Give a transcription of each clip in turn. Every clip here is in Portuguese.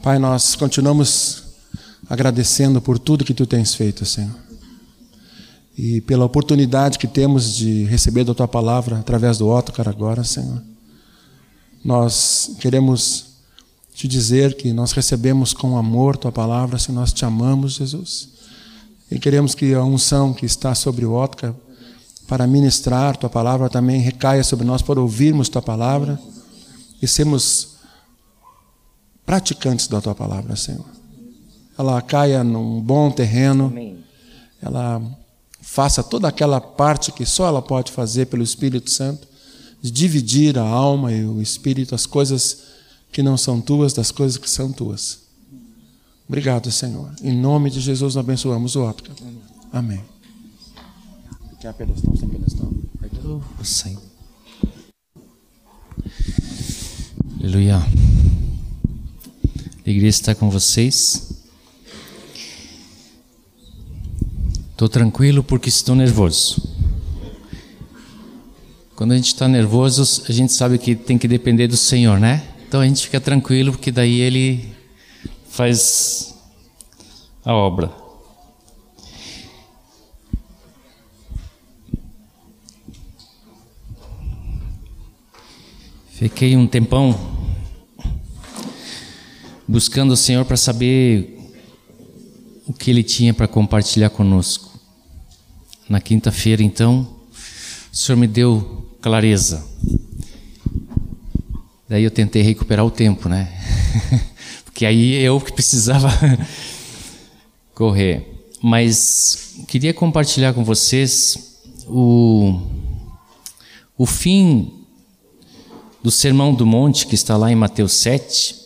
Pai, nós continuamos agradecendo por tudo que tu tens feito, Senhor. E pela oportunidade que temos de receber da tua palavra através do Otto agora, Senhor. Nós queremos te dizer que nós recebemos com amor tua palavra, se nós te amamos, Jesus. E queremos que a unção que está sobre o Otto para ministrar tua palavra também recaia sobre nós para ouvirmos tua palavra e sermos praticantes da tua palavra, Senhor. Ela caia num bom terreno, Amém. ela faça toda aquela parte que só ela pode fazer pelo Espírito Santo, de dividir a alma e o espírito, as coisas que não são tuas, das coisas que são tuas. Obrigado, Senhor. Em nome de Jesus, nós abençoamos o óptica. Amém. Quer pedestal, sem pedestal? Sim. Aleluia. A igreja está com vocês. Estou tranquilo porque estou nervoso. Quando a gente está nervoso, a gente sabe que tem que depender do Senhor, né? Então a gente fica tranquilo porque daí Ele faz a obra. Fiquei um tempão buscando o Senhor para saber o que Ele tinha para compartilhar conosco. Na quinta-feira, então, o Senhor me deu clareza. Daí eu tentei recuperar o tempo, né? Porque aí eu que precisava correr. Mas queria compartilhar com vocês o, o fim do Sermão do Monte, que está lá em Mateus 7,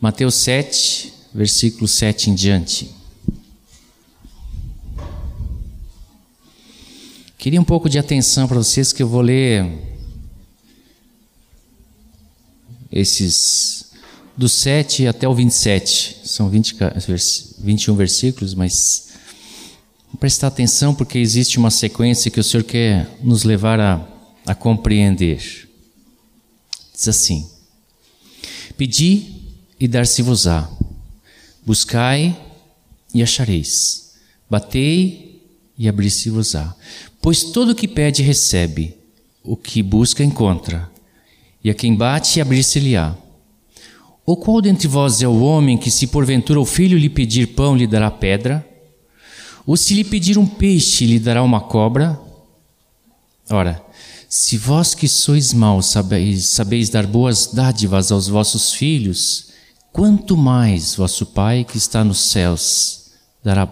Mateus 7, versículo 7 em diante. Queria um pouco de atenção para vocês que eu vou ler esses do 7 até o 27. São 20, 21 versículos, mas prestar atenção porque existe uma sequência que o Senhor quer nos levar a, a compreender. Diz assim: Pedi e dar-se-vos-á. Buscai e achareis. Batei e abrir-se-vos-á. Pois todo o que pede recebe, o que busca encontra, e a quem bate abrir-se-lhe-á. Ou qual dentre vós é o homem que, se porventura o filho lhe pedir pão, lhe dará pedra? Ou se lhe pedir um peixe, lhe dará uma cobra? Ora, se vós que sois maus sabeis, sabeis dar boas dádivas aos vossos filhos, quanto mais vosso Pai que está nos céus dará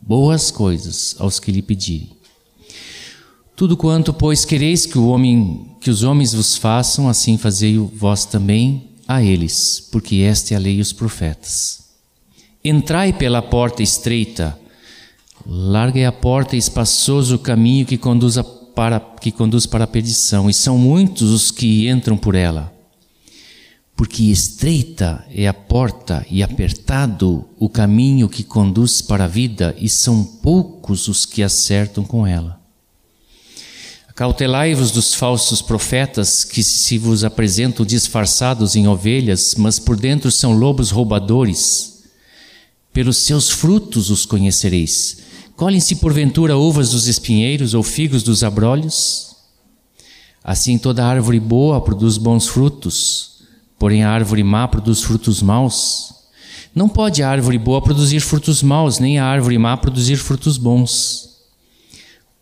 boas coisas aos que lhe pedirem. Tudo quanto, pois, quereis que, homem, que os homens vos façam, assim fazei vós também a eles, porque esta é a lei e os profetas. Entrai pela porta estreita, larga é a porta e espaçoso o caminho que conduz para, que conduz para a perdição, e são muitos os que entram por ela. Porque estreita é a porta e apertado o caminho que conduz para a vida, e são poucos os que acertam com ela. Cautelai-vos dos falsos profetas que se vos apresentam disfarçados em ovelhas, mas por dentro são lobos roubadores. Pelos seus frutos os conhecereis. Colhem-se porventura uvas dos espinheiros ou figos dos abrolhos? Assim toda árvore boa produz bons frutos, porém a árvore má produz frutos maus. Não pode a árvore boa produzir frutos maus, nem a árvore má produzir frutos bons.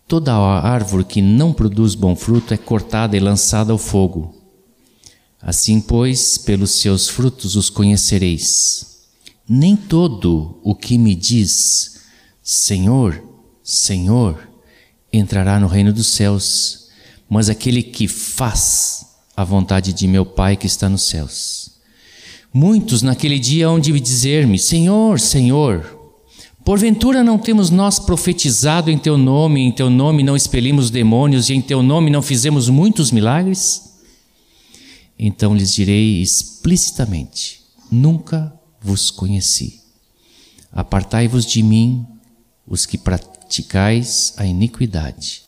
Toda árvore que não produz bom fruto é cortada e lançada ao fogo. Assim, pois, pelos seus frutos os conhecereis. Nem todo o que me diz Senhor, Senhor, entrará no reino dos céus, mas aquele que faz a vontade de meu Pai que está nos céus. Muitos naquele dia hão de dizer-me: Senhor, Senhor, porventura não temos nós profetizado em teu nome, em teu nome não expelimos demônios e em teu nome não fizemos muitos milagres? Então lhes direi explicitamente: Nunca vos conheci. Apartai-vos de mim, os que praticais a iniquidade.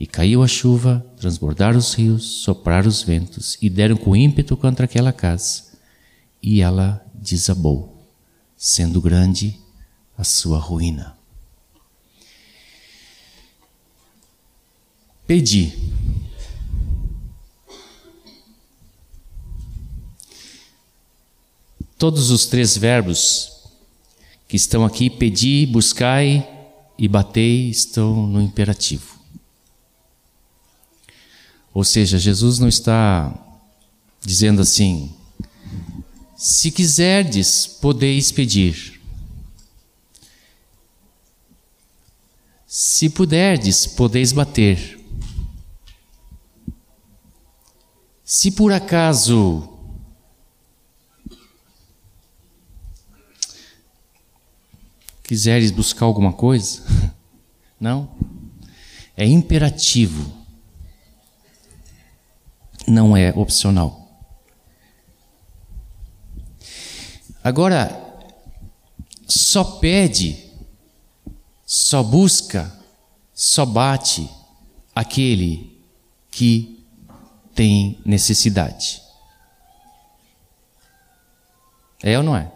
E caiu a chuva, transbordaram os rios, sopraram os ventos e deram com ímpeto contra aquela casa. E ela desabou, sendo grande a sua ruína. Pedi. Todos os três verbos que estão aqui, pedi, buscai e batei, estão no imperativo. Ou seja, Jesus não está dizendo assim: se quiserdes, podeis pedir. Se puderdes, podeis bater. Se por acaso quiseres buscar alguma coisa, não, é imperativo não é opcional. Agora, só pede, só busca, só bate aquele que tem necessidade. É ou não é?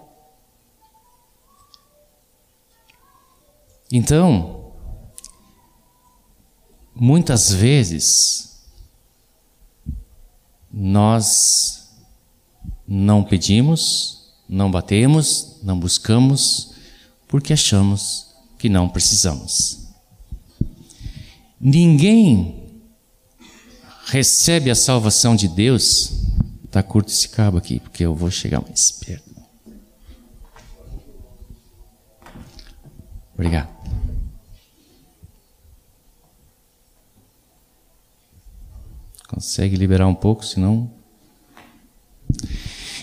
Então, muitas vezes, nós não pedimos, não batemos, não buscamos, porque achamos que não precisamos. Ninguém recebe a salvação de Deus. Está curto esse cabo aqui, porque eu vou chegar mais perto. Obrigado. Consegue liberar um pouco, senão.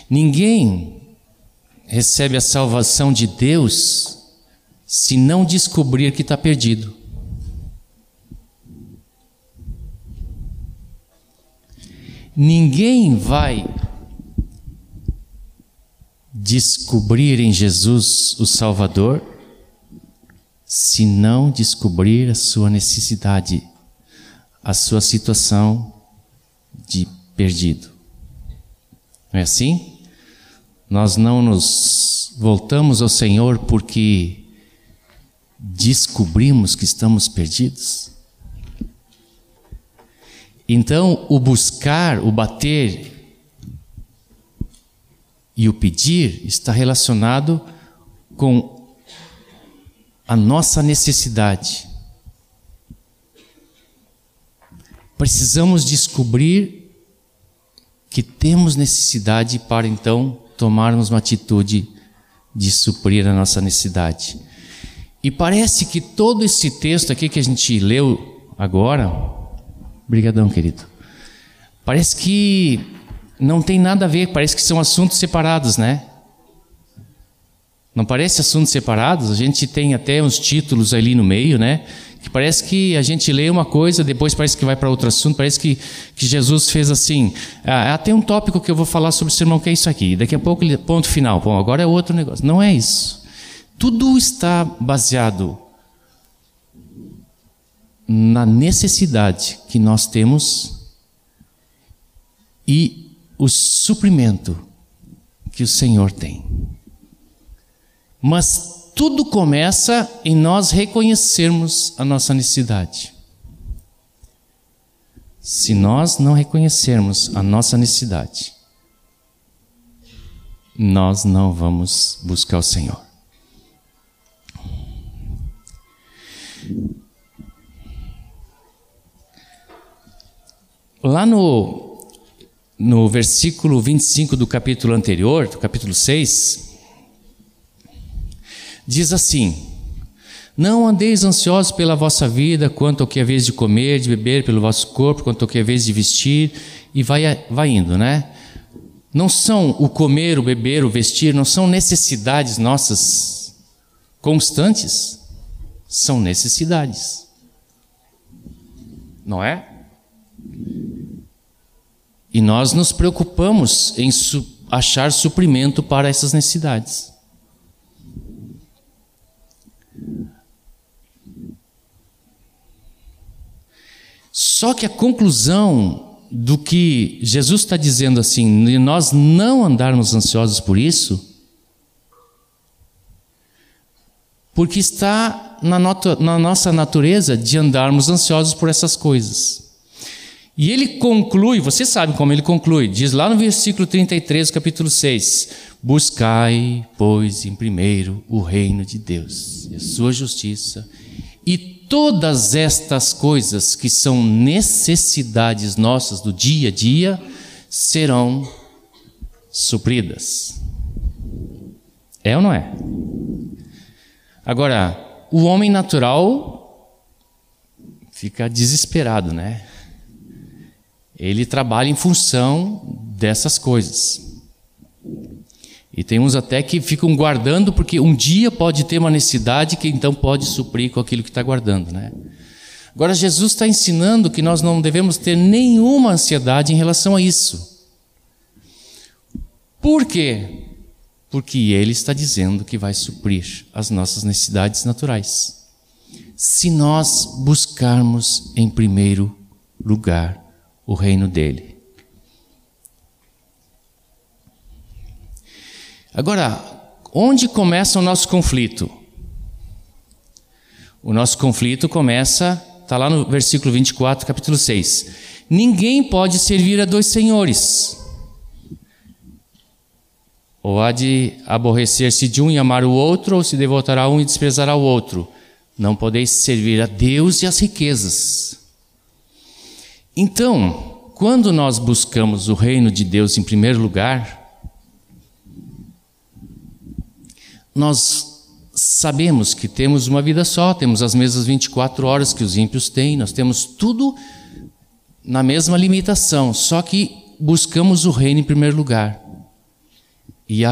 Ninguém recebe a salvação de Deus se não descobrir que está perdido. Ninguém vai descobrir em Jesus o Salvador se não descobrir a sua necessidade, a sua situação perdido. Não é assim? Nós não nos voltamos ao Senhor porque descobrimos que estamos perdidos. Então, o buscar, o bater e o pedir está relacionado com a nossa necessidade. Precisamos descobrir que temos necessidade para então tomarmos uma atitude de suprir a nossa necessidade. E parece que todo esse texto aqui que a gente leu agora, brigadão, querido. Parece que não tem nada a ver, parece que são assuntos separados, né? Não parece assuntos separados? A gente tem até uns títulos ali no meio, né? que parece que a gente lê uma coisa, depois parece que vai para outro assunto, parece que, que Jesus fez assim. Ah, tem um tópico que eu vou falar sobre o sermão que é isso aqui, daqui a pouco, ponto final. Bom, agora é outro negócio. Não é isso. Tudo está baseado na necessidade que nós temos e o suprimento que o Senhor tem. Mas tudo começa em nós reconhecermos a nossa necessidade. Se nós não reconhecermos a nossa necessidade, nós não vamos buscar o Senhor. Lá no, no versículo 25 do capítulo anterior, do capítulo 6, diz assim: Não andeis ansiosos pela vossa vida, quanto ao que é vez de comer, de beber, pelo vosso corpo, quanto ao que é vez de vestir, e vai, vai indo, né? Não são o comer, o beber, o vestir, não são necessidades nossas constantes, são necessidades. Não é? E nós nos preocupamos em su achar suprimento para essas necessidades. Só que a conclusão do que Jesus está dizendo assim, de nós não andarmos ansiosos por isso, porque está na, na nossa natureza de andarmos ansiosos por essas coisas. E ele conclui, você sabe como ele conclui, diz lá no versículo 33, capítulo 6: Buscai, pois, em primeiro o reino de Deus e a sua justiça, e todas estas coisas que são necessidades nossas do dia a dia serão supridas. É ou não é? Agora, o homem natural fica desesperado, né? Ele trabalha em função dessas coisas. E tem uns até que ficam guardando, porque um dia pode ter uma necessidade que então pode suprir com aquilo que está guardando. Né? Agora, Jesus está ensinando que nós não devemos ter nenhuma ansiedade em relação a isso. Por quê? Porque Ele está dizendo que vai suprir as nossas necessidades naturais. Se nós buscarmos em primeiro lugar o reino dele. Agora, onde começa o nosso conflito? O nosso conflito começa, está lá no versículo 24, capítulo 6. Ninguém pode servir a dois senhores. Ou há de aborrecer-se de um e amar o outro, ou se devotará a um e desprezará o outro. Não podeis servir a Deus e as riquezas. Então, quando nós buscamos o reino de Deus em primeiro lugar, nós sabemos que temos uma vida só, temos as mesmas 24 horas que os ímpios têm, nós temos tudo na mesma limitação, só que buscamos o reino em primeiro lugar. E,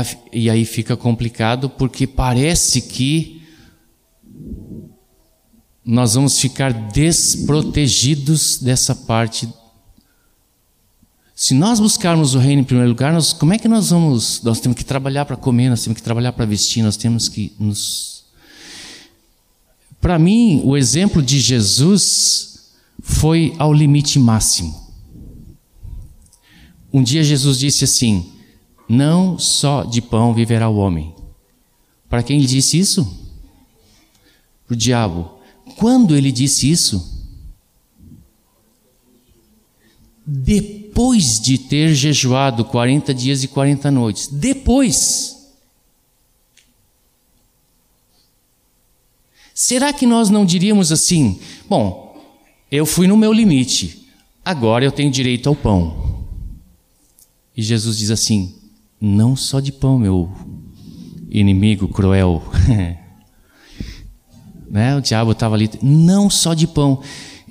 aí fica complicado porque parece que nós vamos ficar desprotegidos dessa parte. Se nós buscarmos o reino em primeiro lugar, nós, como é que nós vamos? Nós temos que trabalhar para comer, nós temos que trabalhar para vestir, nós temos que nos. Para mim, o exemplo de Jesus foi ao limite máximo. Um dia Jesus disse assim: Não só de pão viverá o homem. Para quem ele disse isso? Para o diabo. Quando ele disse isso? Depois de ter jejuado 40 dias e 40 noites. Depois. Será que nós não diríamos assim: bom, eu fui no meu limite, agora eu tenho direito ao pão? E Jesus diz assim: não só de pão, meu inimigo cruel. né? O diabo estava ali, não só de pão.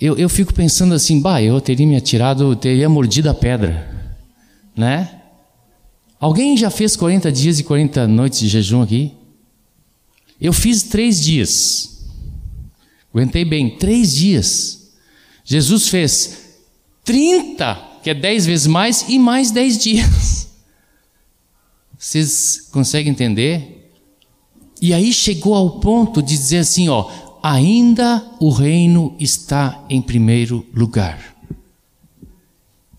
Eu, eu fico pensando assim, bah, eu teria me atirado, teria mordido a pedra, né? Alguém já fez 40 dias e 40 noites de jejum aqui? Eu fiz três dias. Aguentei bem, três dias. Jesus fez 30, que é 10 vezes mais, e mais 10 dias. Vocês conseguem entender? E aí chegou ao ponto de dizer assim, ó, ainda o reino está em primeiro lugar.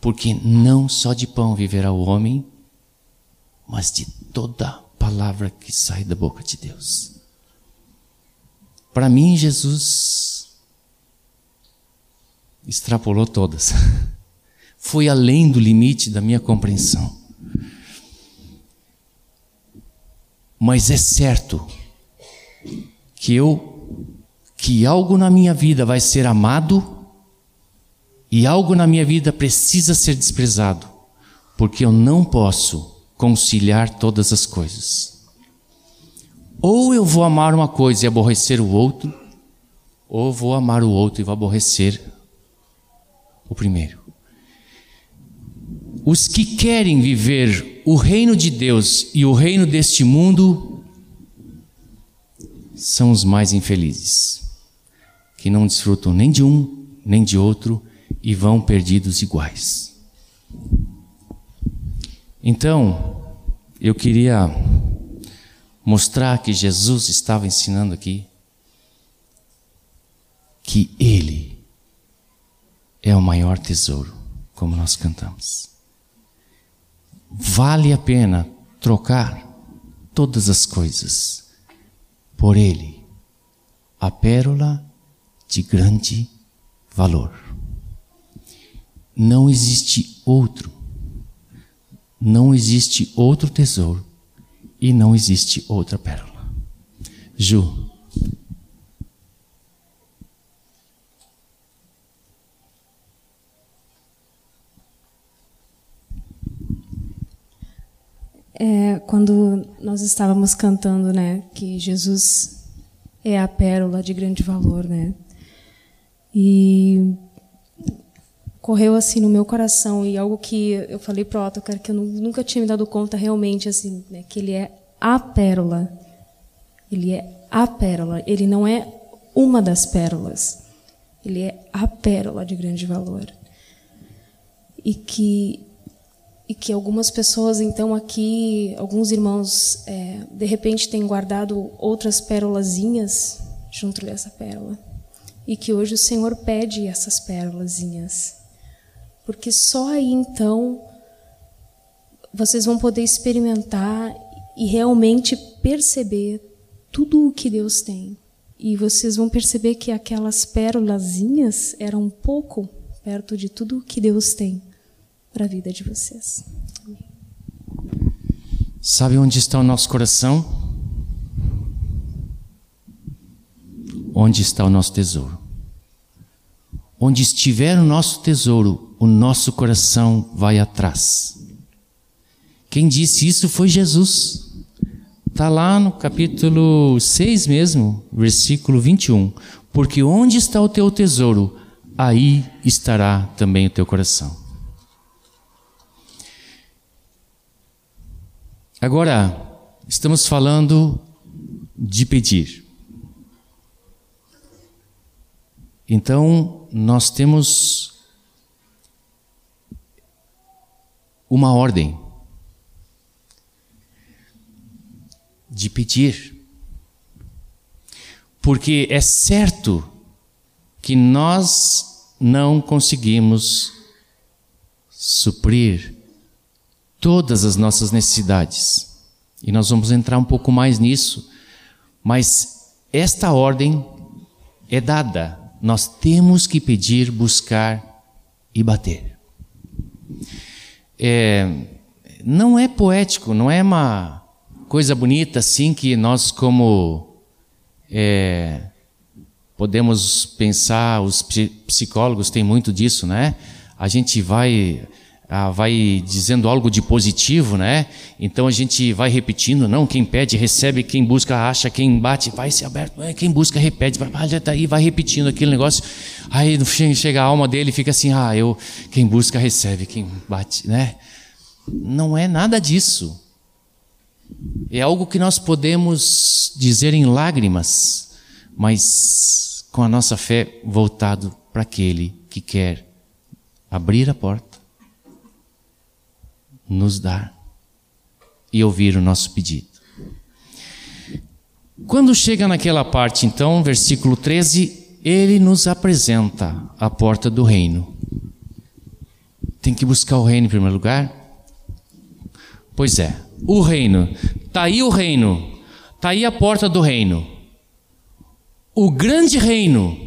Porque não só de pão viverá o homem, mas de toda palavra que sai da boca de Deus. Para mim, Jesus extrapolou todas. Foi além do limite da minha compreensão. Mas é certo que eu que algo na minha vida vai ser amado e algo na minha vida precisa ser desprezado, porque eu não posso conciliar todas as coisas. Ou eu vou amar uma coisa e aborrecer o outro, ou vou amar o outro e vou aborrecer o primeiro. Os que querem viver o reino de Deus e o reino deste mundo são os mais infelizes, que não desfrutam nem de um nem de outro e vão perdidos iguais. Então, eu queria mostrar que Jesus estava ensinando aqui que Ele é o maior tesouro, como nós cantamos. Vale a pena trocar todas as coisas por Ele, a pérola de grande valor. Não existe outro, não existe outro tesouro e não existe outra pérola. Ju, É, quando nós estávamos cantando, né, que Jesus é a pérola de grande valor, né? E correu assim no meu coração e algo que eu falei pro Otto, cara, que eu nunca tinha me dado conta realmente assim, né, que ele é a pérola. Ele é a pérola, ele não é uma das pérolas. Ele é a pérola de grande valor. E que e que algumas pessoas então aqui, alguns irmãos, é, de repente têm guardado outras pérolazinhas junto dessa pérola. E que hoje o Senhor pede essas pérolazinhas, porque só aí então vocês vão poder experimentar e realmente perceber tudo o que Deus tem. E vocês vão perceber que aquelas pérolazinhas eram pouco perto de tudo o que Deus tem para a vida de vocês. Sabe onde está o nosso coração? Onde está o nosso tesouro? Onde estiver o nosso tesouro, o nosso coração vai atrás. Quem disse isso foi Jesus. Está lá no capítulo 6 mesmo, versículo 21. Porque onde está o teu tesouro, aí estará também o teu coração. Agora, estamos falando de pedir. Então, nós temos uma ordem de pedir. Porque é certo que nós não conseguimos suprir todas as nossas necessidades. E nós vamos entrar um pouco mais nisso, mas esta ordem é dada. Nós temos que pedir, buscar e bater. É, não é poético, não é uma coisa bonita assim que nós, como é, podemos pensar, os psicólogos têm muito disso, né? A gente vai ah, vai dizendo algo de positivo, né? Então a gente vai repetindo, não, quem pede recebe, quem busca acha, quem bate vai se aberto, é, quem busca repete, vai, vai, daí vai repetindo aquele negócio. Aí chega a alma dele fica assim, ah, eu, quem busca recebe, quem bate, né? Não é nada disso. É algo que nós podemos dizer em lágrimas, mas com a nossa fé voltado para aquele que quer abrir a porta nos dar e ouvir o nosso pedido. Quando chega naquela parte, então, versículo 13, ele nos apresenta a porta do reino. Tem que buscar o reino em primeiro lugar? Pois é, o reino. Está aí o reino. Está aí a porta do reino. O grande reino.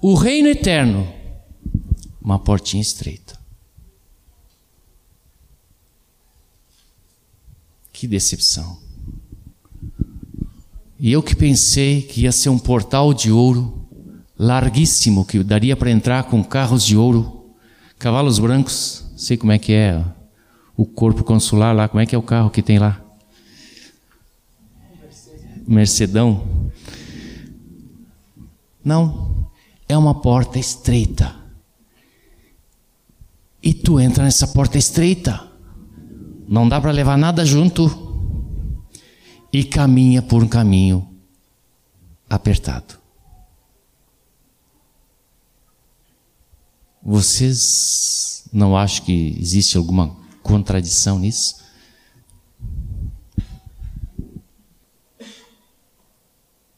O reino eterno. Uma portinha estreita. Que decepção. E eu que pensei que ia ser um portal de ouro larguíssimo, que daria para entrar com carros de ouro, cavalos brancos, sei como é que é o corpo consular lá, como é que é o carro que tem lá? Mercedão. Não, é uma porta estreita. E tu entra nessa porta estreita. Não dá para levar nada junto. E caminha por um caminho apertado. Vocês não acham que existe alguma contradição nisso?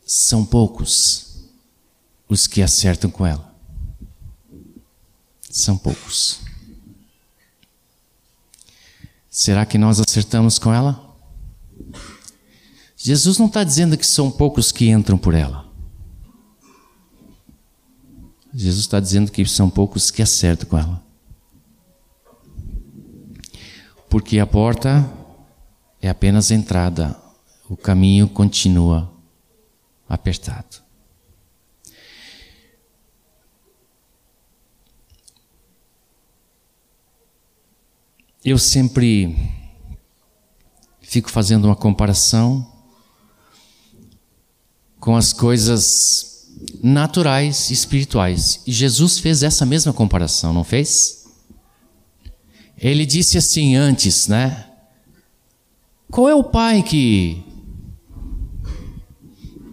São poucos os que acertam com ela. São poucos. Será que nós acertamos com ela? Jesus não está dizendo que são poucos que entram por ela. Jesus está dizendo que são poucos que acertam com ela. Porque a porta é apenas entrada, o caminho continua apertado. Eu sempre fico fazendo uma comparação com as coisas naturais e espirituais. E Jesus fez essa mesma comparação, não fez? Ele disse assim antes, né? Qual é o pai que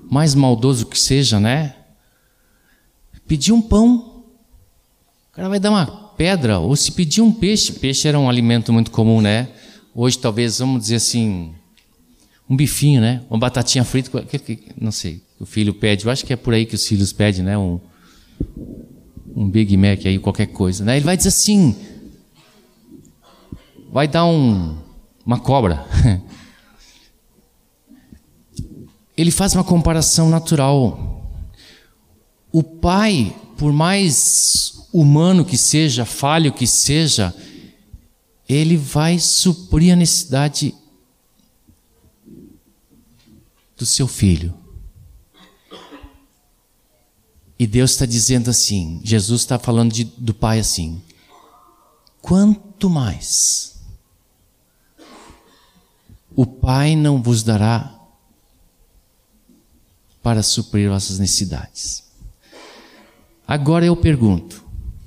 mais maldoso que seja, né? Pedir um pão, o cara vai dar uma pedra, ou se pedir um peixe, peixe era um alimento muito comum, né? Hoje talvez, vamos dizer assim, um bifinho, né? Uma batatinha frita, não sei, o filho pede. Eu acho que é por aí que os filhos pedem, né? Um, um Big Mac aí, qualquer coisa, né? Ele vai dizer assim, vai dar um, uma cobra. Ele faz uma comparação natural. O pai, por mais humano que seja, falho que seja, ele vai suprir a necessidade do seu filho. E Deus está dizendo assim, Jesus está falando de, do Pai assim: quanto mais o Pai não vos dará para suprir vossas necessidades. Agora eu pergunto: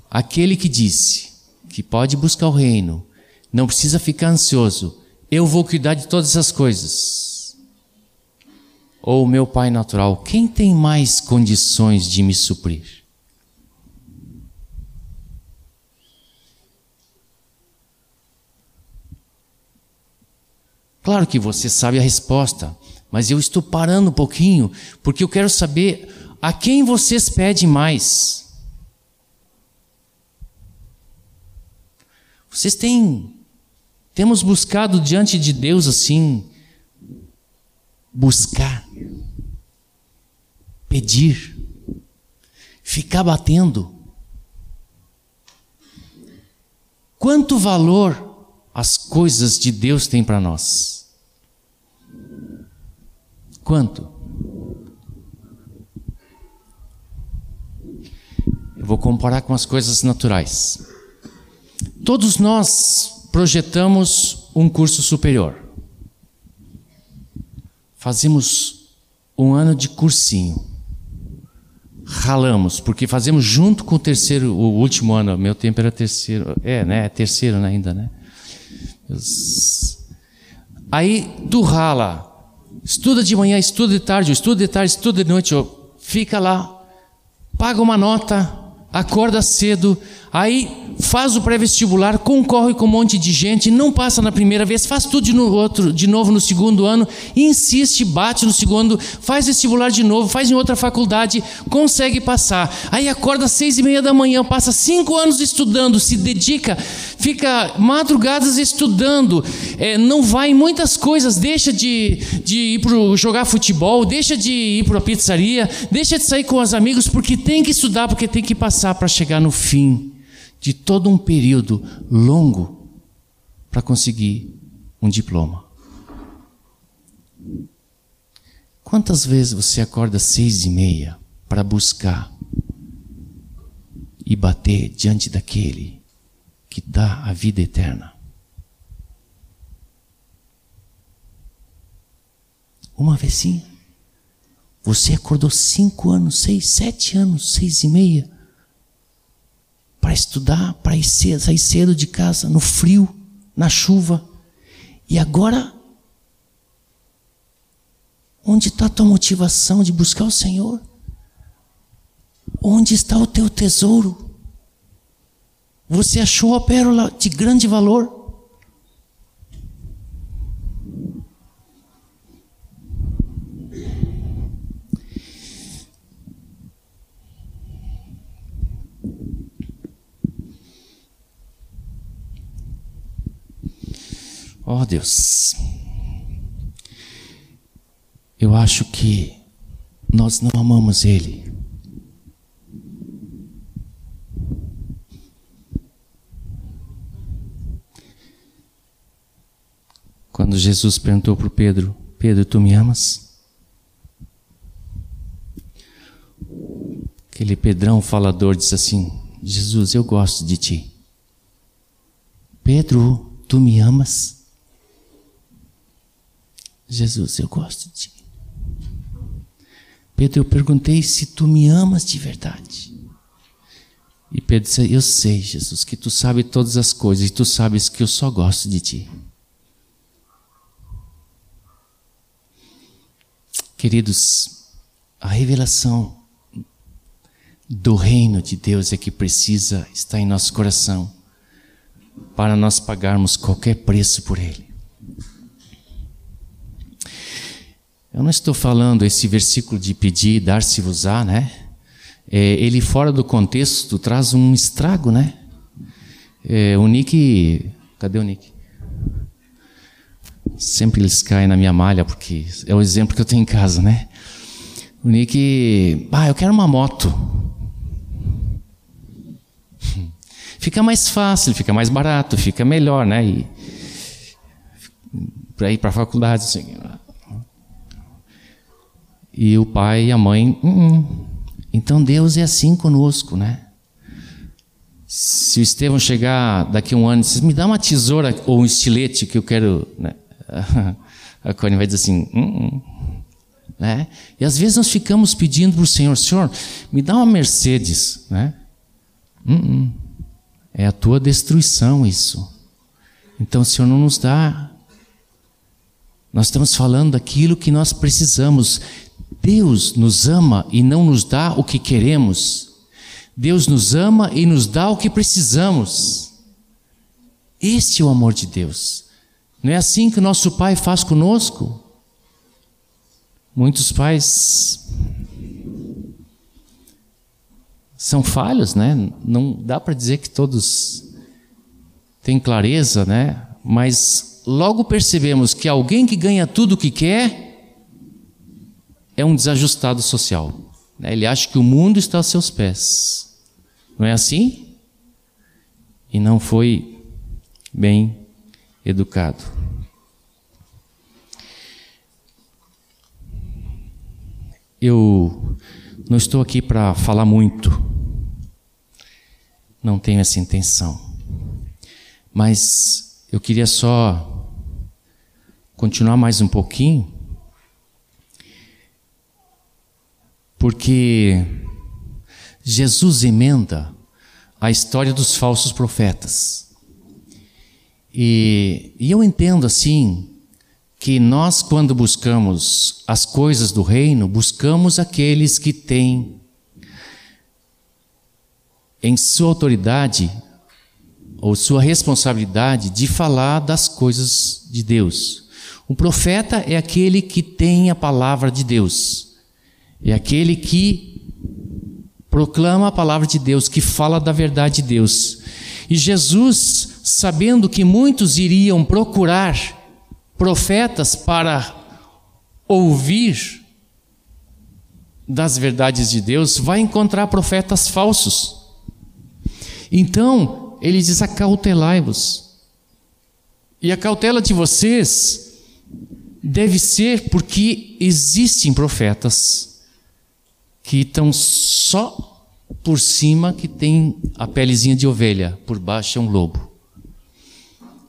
aquele que disse que pode buscar o reino, não precisa ficar ansioso, eu vou cuidar de todas essas coisas ou meu pai natural, quem tem mais condições de me suprir? Claro que você sabe a resposta, mas eu estou parando um pouquinho porque eu quero saber a quem vocês pedem mais. Vocês têm temos buscado diante de Deus assim buscar, pedir, ficar batendo. Quanto valor as coisas de Deus têm para nós? Quanto? Eu vou comparar com as coisas naturais. Todos nós projetamos um curso superior fazemos um ano de cursinho. Ralamos, porque fazemos junto com o terceiro, o último ano, meu tempo era terceiro, é, né? É terceiro né, ainda, né? Aí tu rala, estuda de manhã, estuda de tarde, estuda de tarde, estuda de noite, fica lá, paga uma nota, acorda cedo, aí faz o pré-vestibular, concorre com um monte de gente, não passa na primeira vez, faz tudo de, no outro, de novo no segundo ano, insiste, bate no segundo, faz vestibular de novo, faz em outra faculdade, consegue passar. Aí acorda às seis e meia da manhã, passa cinco anos estudando, se dedica, fica madrugadas estudando, é, não vai em muitas coisas, deixa de, de ir para jogar futebol, deixa de ir para a pizzaria, deixa de sair com os amigos, porque tem que estudar, porque tem que passar para chegar no fim de todo um período longo para conseguir um diploma. Quantas vezes você acorda às seis e meia para buscar e bater diante daquele que dá a vida eterna? Uma vezinha. Você acordou cinco anos, seis, sete anos, seis e meia, para estudar, para sair cedo de casa, no frio, na chuva. E agora, onde está a tua motivação de buscar o Senhor? Onde está o teu tesouro? Você achou a pérola de grande valor? Oh Deus, eu acho que nós não amamos Ele. Quando Jesus perguntou para Pedro: Pedro, tu me amas? Aquele Pedrão falador disse assim: Jesus, eu gosto de ti. Pedro, tu me amas? Jesus, eu gosto de ti. Pedro, eu perguntei se tu me amas de verdade. E Pedro disse: Eu sei, Jesus, que tu sabes todas as coisas e tu sabes que eu só gosto de ti. Queridos, a revelação do reino de Deus é que precisa estar em nosso coração para nós pagarmos qualquer preço por ele. Eu não estou falando esse versículo de pedir, dar-se-vos-á, né? É, ele fora do contexto traz um estrago, né? É, o Nick, cadê o Nick? Sempre eles caem na minha malha porque é o exemplo que eu tenho em casa, né? O Nick, ah, eu quero uma moto. Fica mais fácil, fica mais barato, fica melhor, né? E para ir para a faculdade, assim, e o pai e a mãe, hum, hum. então Deus é assim conosco, né? Se o Estevão chegar daqui a um ano e me dá uma tesoura ou um estilete que eu quero, né? a Connie vai dizer assim, hum, hum, né? E às vezes nós ficamos pedindo para o Senhor, Senhor, me dá uma Mercedes, né? Hum, hum. É a tua destruição isso. Então o Senhor não nos dá. Nós estamos falando daquilo que nós precisamos. Deus nos ama e não nos dá o que queremos. Deus nos ama e nos dá o que precisamos. Este é o amor de Deus. Não é assim que nosso Pai faz conosco? Muitos pais são falhos, né? Não dá para dizer que todos têm clareza, né? Mas logo percebemos que alguém que ganha tudo o que quer é um desajustado social. Né? Ele acha que o mundo está aos seus pés. Não é assim? E não foi bem educado. Eu não estou aqui para falar muito. Não tenho essa intenção. Mas eu queria só continuar mais um pouquinho Porque Jesus emenda a história dos falsos profetas. E, e, eu entendo assim que nós, quando buscamos as coisas do reino, buscamos aqueles que têm em sua autoridade ou sua responsabilidade de falar das coisas de Deus. Um profeta é aquele que tem a palavra de Deus. É aquele que proclama a palavra de Deus, que fala da verdade de Deus. E Jesus, sabendo que muitos iriam procurar profetas para ouvir das verdades de Deus, vai encontrar profetas falsos. Então, ele diz: acautelai-vos. E a cautela de vocês deve ser porque existem profetas que estão só por cima, que tem a pelezinha de ovelha, por baixo é um lobo.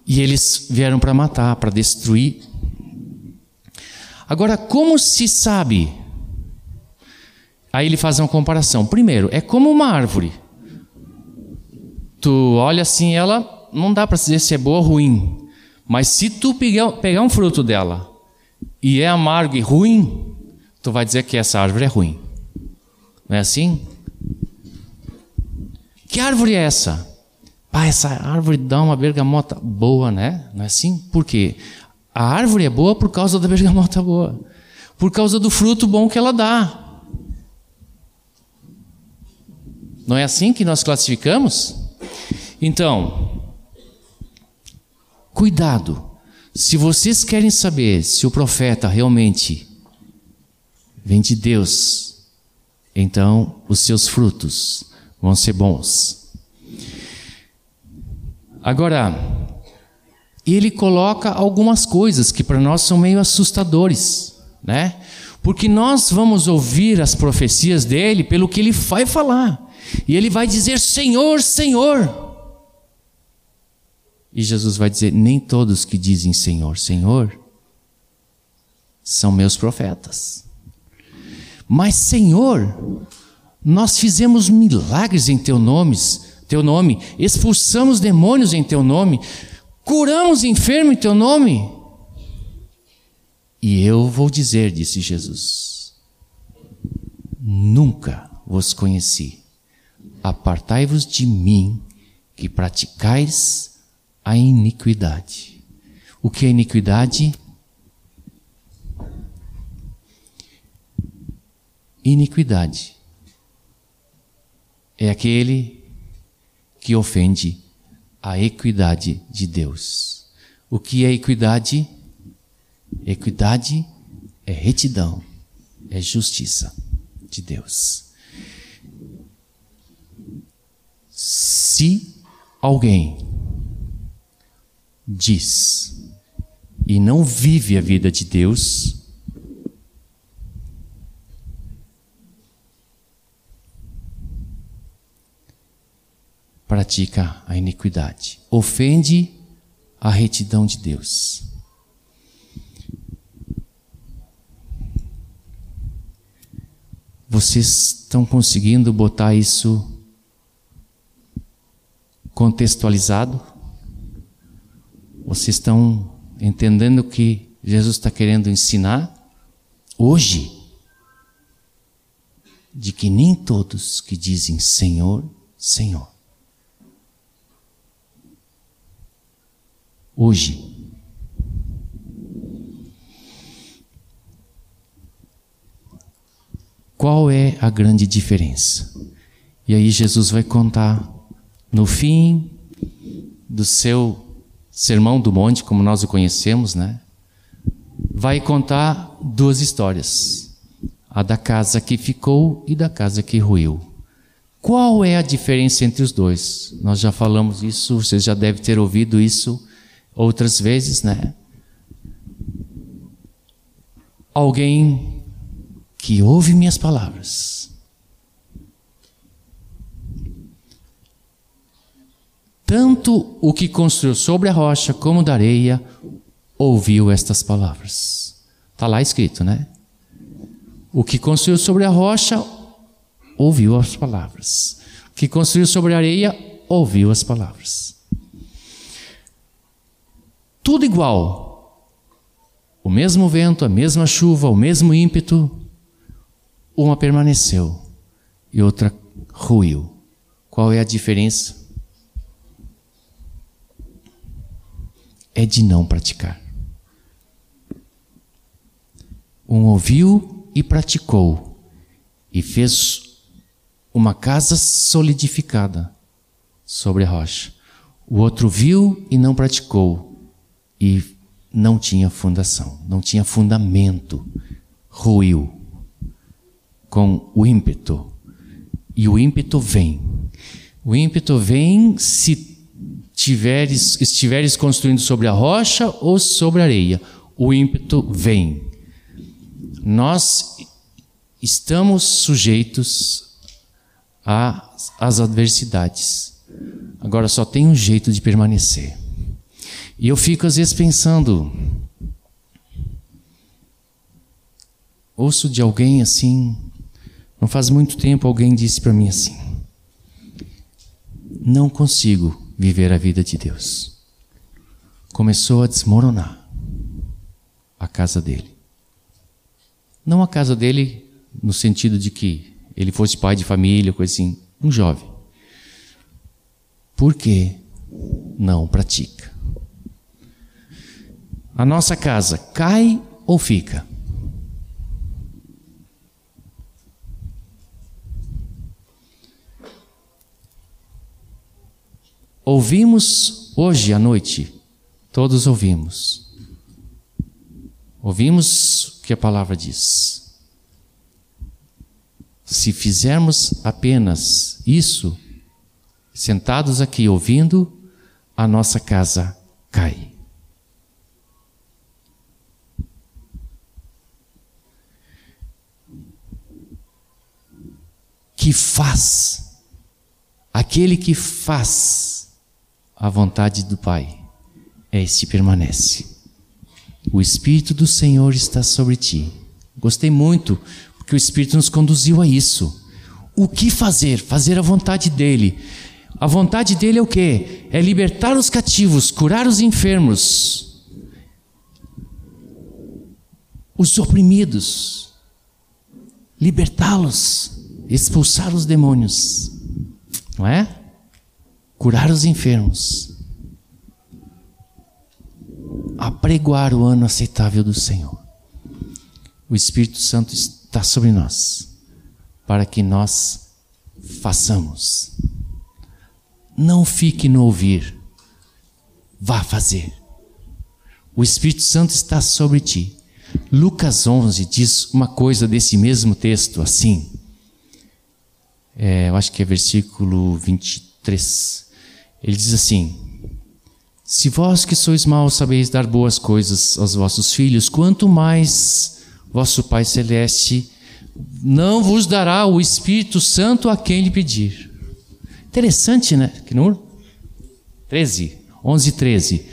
E eles vieram para matar, para destruir. Agora, como se sabe Aí ele faz uma comparação. Primeiro, é como uma árvore. Tu olha assim, ela não dá para dizer se é boa ou ruim. Mas se tu pegar, um fruto dela e é amargo e ruim, tu vai dizer que essa árvore é ruim. Não é assim? Que árvore é essa? Ah, essa árvore dá uma bergamota boa, né? Não é assim? Por quê? A árvore é boa por causa da bergamota boa. Por causa do fruto bom que ela dá. Não é assim que nós classificamos? Então, cuidado. Se vocês querem saber se o profeta realmente vem de Deus, então os seus frutos vão ser bons. Agora, ele coloca algumas coisas que para nós são meio assustadores, né? Porque nós vamos ouvir as profecias dele pelo que ele vai falar. E ele vai dizer: Senhor, Senhor. E Jesus vai dizer: Nem todos que dizem Senhor, Senhor são meus profetas. Mas, Senhor, nós fizemos milagres em teu nome, teu nome, expulsamos demônios em teu nome, curamos enfermo em teu nome. E eu vou dizer, disse Jesus: Nunca vos conheci. Apartai-vos de mim, que praticais a iniquidade. O que é iniquidade? Iniquidade é aquele que ofende a equidade de Deus. O que é equidade? Equidade é retidão, é justiça de Deus. Se alguém diz e não vive a vida de Deus, pratica a iniquidade, ofende a retidão de Deus. Vocês estão conseguindo botar isso contextualizado? Vocês estão entendendo o que Jesus está querendo ensinar hoje? De que nem todos que dizem Senhor, Senhor. Hoje. Qual é a grande diferença? E aí Jesus vai contar no fim do seu Sermão do Monte, como nós o conhecemos, né? Vai contar duas histórias: a da casa que ficou e da casa que ruiu. Qual é a diferença entre os dois? Nós já falamos isso, vocês já devem ter ouvido isso outras vezes, né? Alguém que ouve minhas palavras Tanto o que construiu sobre a rocha como da areia ouviu estas palavras. Está lá escrito, né? O que construiu sobre a rocha ouviu as palavras. O que construiu sobre a areia ouviu as palavras. Tudo igual. O mesmo vento, a mesma chuva, o mesmo ímpeto. Uma permaneceu e outra ruiu. Qual é a diferença? é de não praticar. Um ouviu e praticou, e fez uma casa solidificada sobre a rocha. O outro viu e não praticou, e não tinha fundação, não tinha fundamento, ruiu com o ímpeto. E o ímpeto vem. O ímpeto vem se tiveres, estiveres construindo sobre a rocha ou sobre a areia, o ímpeto vem. Nós estamos sujeitos às adversidades. Agora só tem um jeito de permanecer. E eu fico às vezes pensando, ouço de alguém assim, Não faz muito tempo alguém disse para mim assim: Não consigo viver a vida de Deus. Começou a desmoronar a casa dele. Não a casa dele no sentido de que ele fosse pai de família, coisa assim, um jovem. Por que não pratica? A nossa casa cai ou fica? Ouvimos hoje à noite, todos ouvimos. Ouvimos o que a palavra diz. Se fizermos apenas isso, sentados aqui ouvindo, a nossa casa cai. Que faz, aquele que faz a vontade do Pai, este permanece. O Espírito do Senhor está sobre ti. Gostei muito, porque o Espírito nos conduziu a isso. O que fazer? Fazer a vontade dele. A vontade dele é o quê? É libertar os cativos, curar os enfermos, os oprimidos, libertá-los, expulsar os demônios. Não é? curar os enfermos, apregoar o ano aceitável do Senhor. O Espírito Santo está sobre nós para que nós façamos. Não fique no ouvir, vá fazer. O Espírito Santo está sobre ti. Lucas 11 diz uma coisa desse mesmo texto assim. É, eu acho que é versículo 23. Ele diz assim: Se vós que sois maus sabeis dar boas coisas aos vossos filhos, quanto mais vosso Pai Celeste não vos dará o Espírito Santo a quem lhe pedir. Interessante, né? Knur? 13, 11, 13.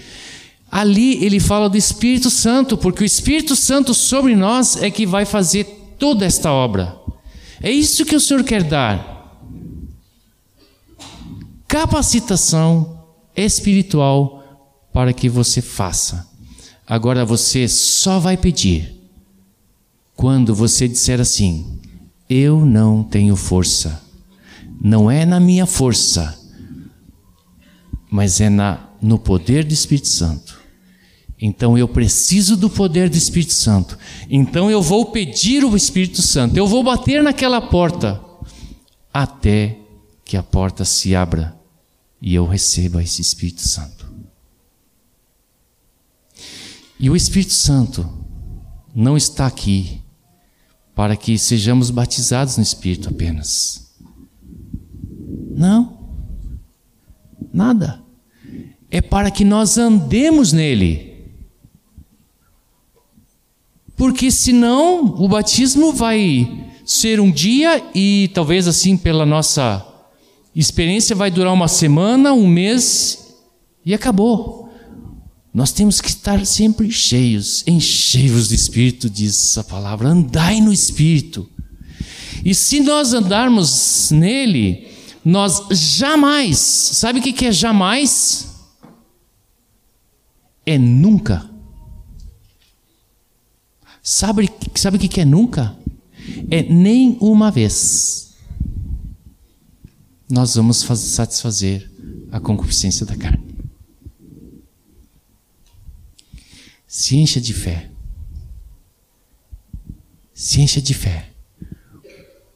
Ali ele fala do Espírito Santo, porque o Espírito Santo sobre nós é que vai fazer toda esta obra. É isso que o Senhor quer dar capacitação espiritual para que você faça. Agora você só vai pedir quando você disser assim: Eu não tenho força. Não é na minha força, mas é na, no poder do Espírito Santo. Então eu preciso do poder do Espírito Santo. Então eu vou pedir o Espírito Santo. Eu vou bater naquela porta até que a porta se abra e eu receba esse Espírito Santo. E o Espírito Santo não está aqui para que sejamos batizados no Espírito apenas. Não. Nada. É para que nós andemos nele. Porque senão o batismo vai ser um dia e talvez assim pela nossa experiência vai durar uma semana, um mês e acabou. Nós temos que estar sempre cheios, encheios de Espírito, diz a palavra. Andai no Espírito. E se nós andarmos nele, nós jamais, sabe o que é jamais? É nunca. Sabe, sabe o que é nunca? É nem uma vez nós vamos satisfazer a concupiscência da carne. Se encha de fé. Se encha de fé.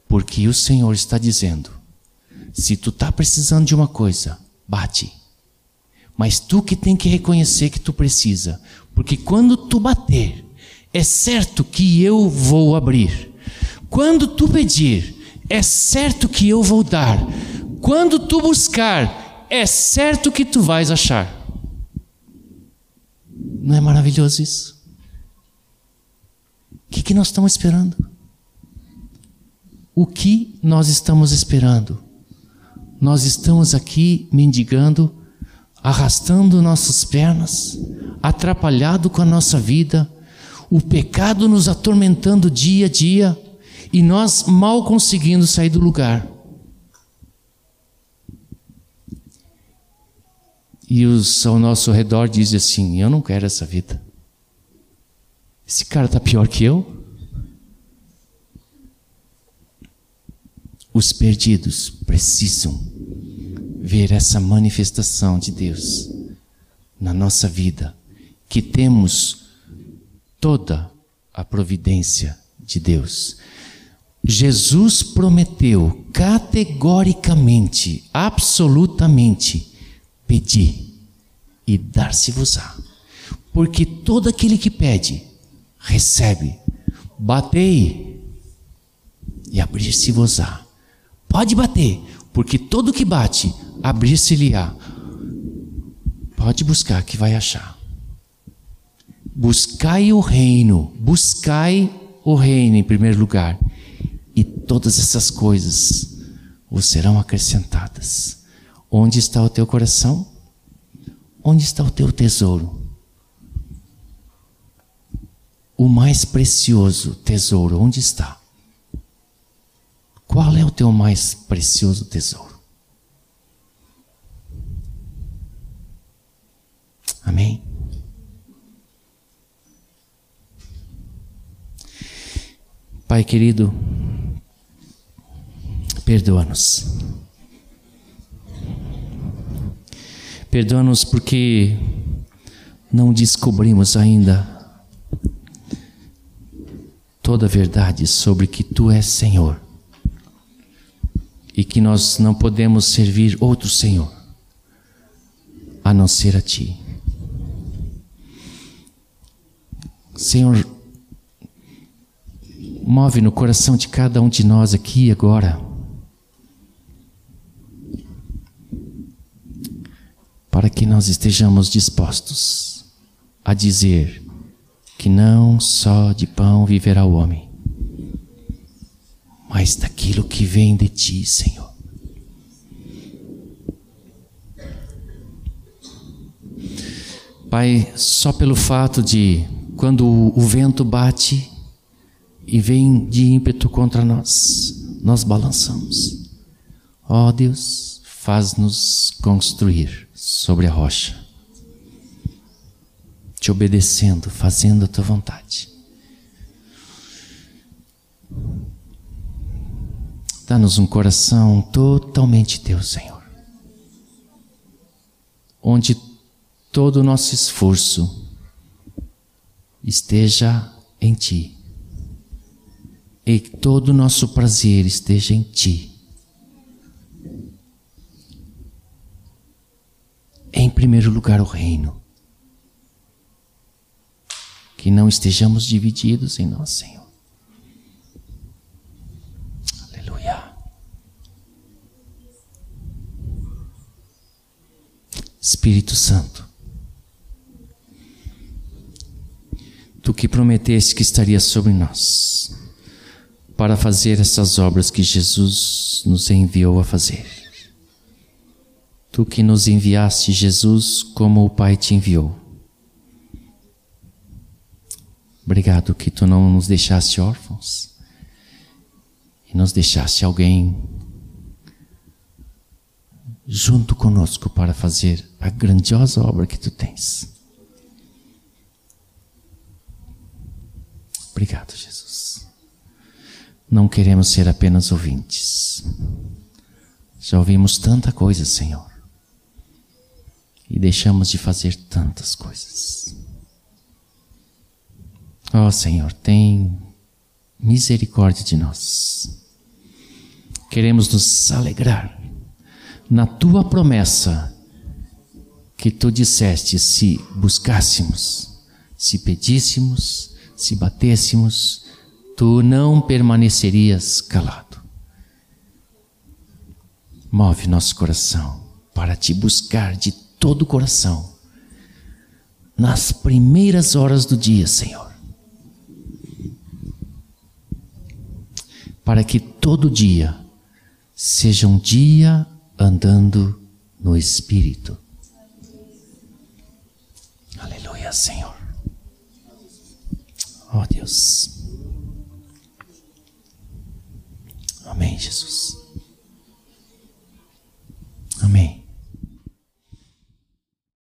Porque o Senhor está dizendo: se tu está precisando de uma coisa, bate. Mas tu que tem que reconhecer que tu precisa. Porque quando tu bater, é certo que eu vou abrir. Quando tu pedir, é certo que eu vou dar. Quando tu buscar, é certo que tu vais achar. Não é maravilhoso isso? O que, que nós estamos esperando? O que nós estamos esperando? Nós estamos aqui mendigando, arrastando nossas pernas, atrapalhado com a nossa vida, o pecado nos atormentando dia a dia, e nós mal conseguindo sair do lugar. E os ao nosso redor dizem assim: Eu não quero essa vida. Esse cara está pior que eu. Os perdidos precisam ver essa manifestação de Deus na nossa vida, que temos toda a providência de Deus. Jesus prometeu categoricamente, absolutamente, pedir e dar-se-vos-á. Porque todo aquele que pede, recebe. Batei e abrir-se-vos-á. Pode bater, porque todo que bate, abrir-se-lhe-á. Pode buscar que vai achar. Buscai o reino, buscai o reino em primeiro lugar, e todas essas coisas vos serão acrescentadas. Onde está o teu coração? Onde está o teu tesouro? O mais precioso tesouro, onde está? Qual é o teu mais precioso tesouro? Amém? Pai querido, perdoa-nos. Perdoa-nos porque não descobrimos ainda toda a verdade sobre que Tu és Senhor e que nós não podemos servir outro Senhor a não ser a Ti. Senhor, move no coração de cada um de nós aqui agora. Para que nós estejamos dispostos a dizer que não só de pão viverá o homem, mas daquilo que vem de ti, Senhor. Pai, só pelo fato de quando o vento bate e vem de ímpeto contra nós, nós balançamos. Ó oh, Deus, faz-nos construir sobre a rocha, te obedecendo, fazendo a tua vontade. Dá-nos um coração totalmente teu, Senhor. Onde todo o nosso esforço esteja em Ti. E todo o nosso prazer esteja em Ti. Em primeiro lugar, o reino. Que não estejamos divididos em nós, Senhor. Espírito Santo, tu que prometeste que estaria sobre nós para fazer essas obras que Jesus nos enviou a fazer. Tu que nos enviaste Jesus como o Pai te enviou. Obrigado que tu não nos deixaste órfãos e nos deixaste alguém junto conosco para fazer a grandiosa obra que tu tens. Obrigado, Jesus. Não queremos ser apenas ouvintes. Já ouvimos tanta coisa, Senhor, e deixamos de fazer tantas coisas. Ó oh, Senhor, tem misericórdia de nós. Queremos nos alegrar na tua promessa que tu disseste: se buscássemos, se pedíssemos, se batêssemos, tu não permanecerias calado. Move nosso coração para te buscar de todo o coração, nas primeiras horas do dia, Senhor. Para que todo dia seja um dia andando no Espírito. Aleluia, Senhor. Ó oh, Deus. Amém, Jesus. Amém.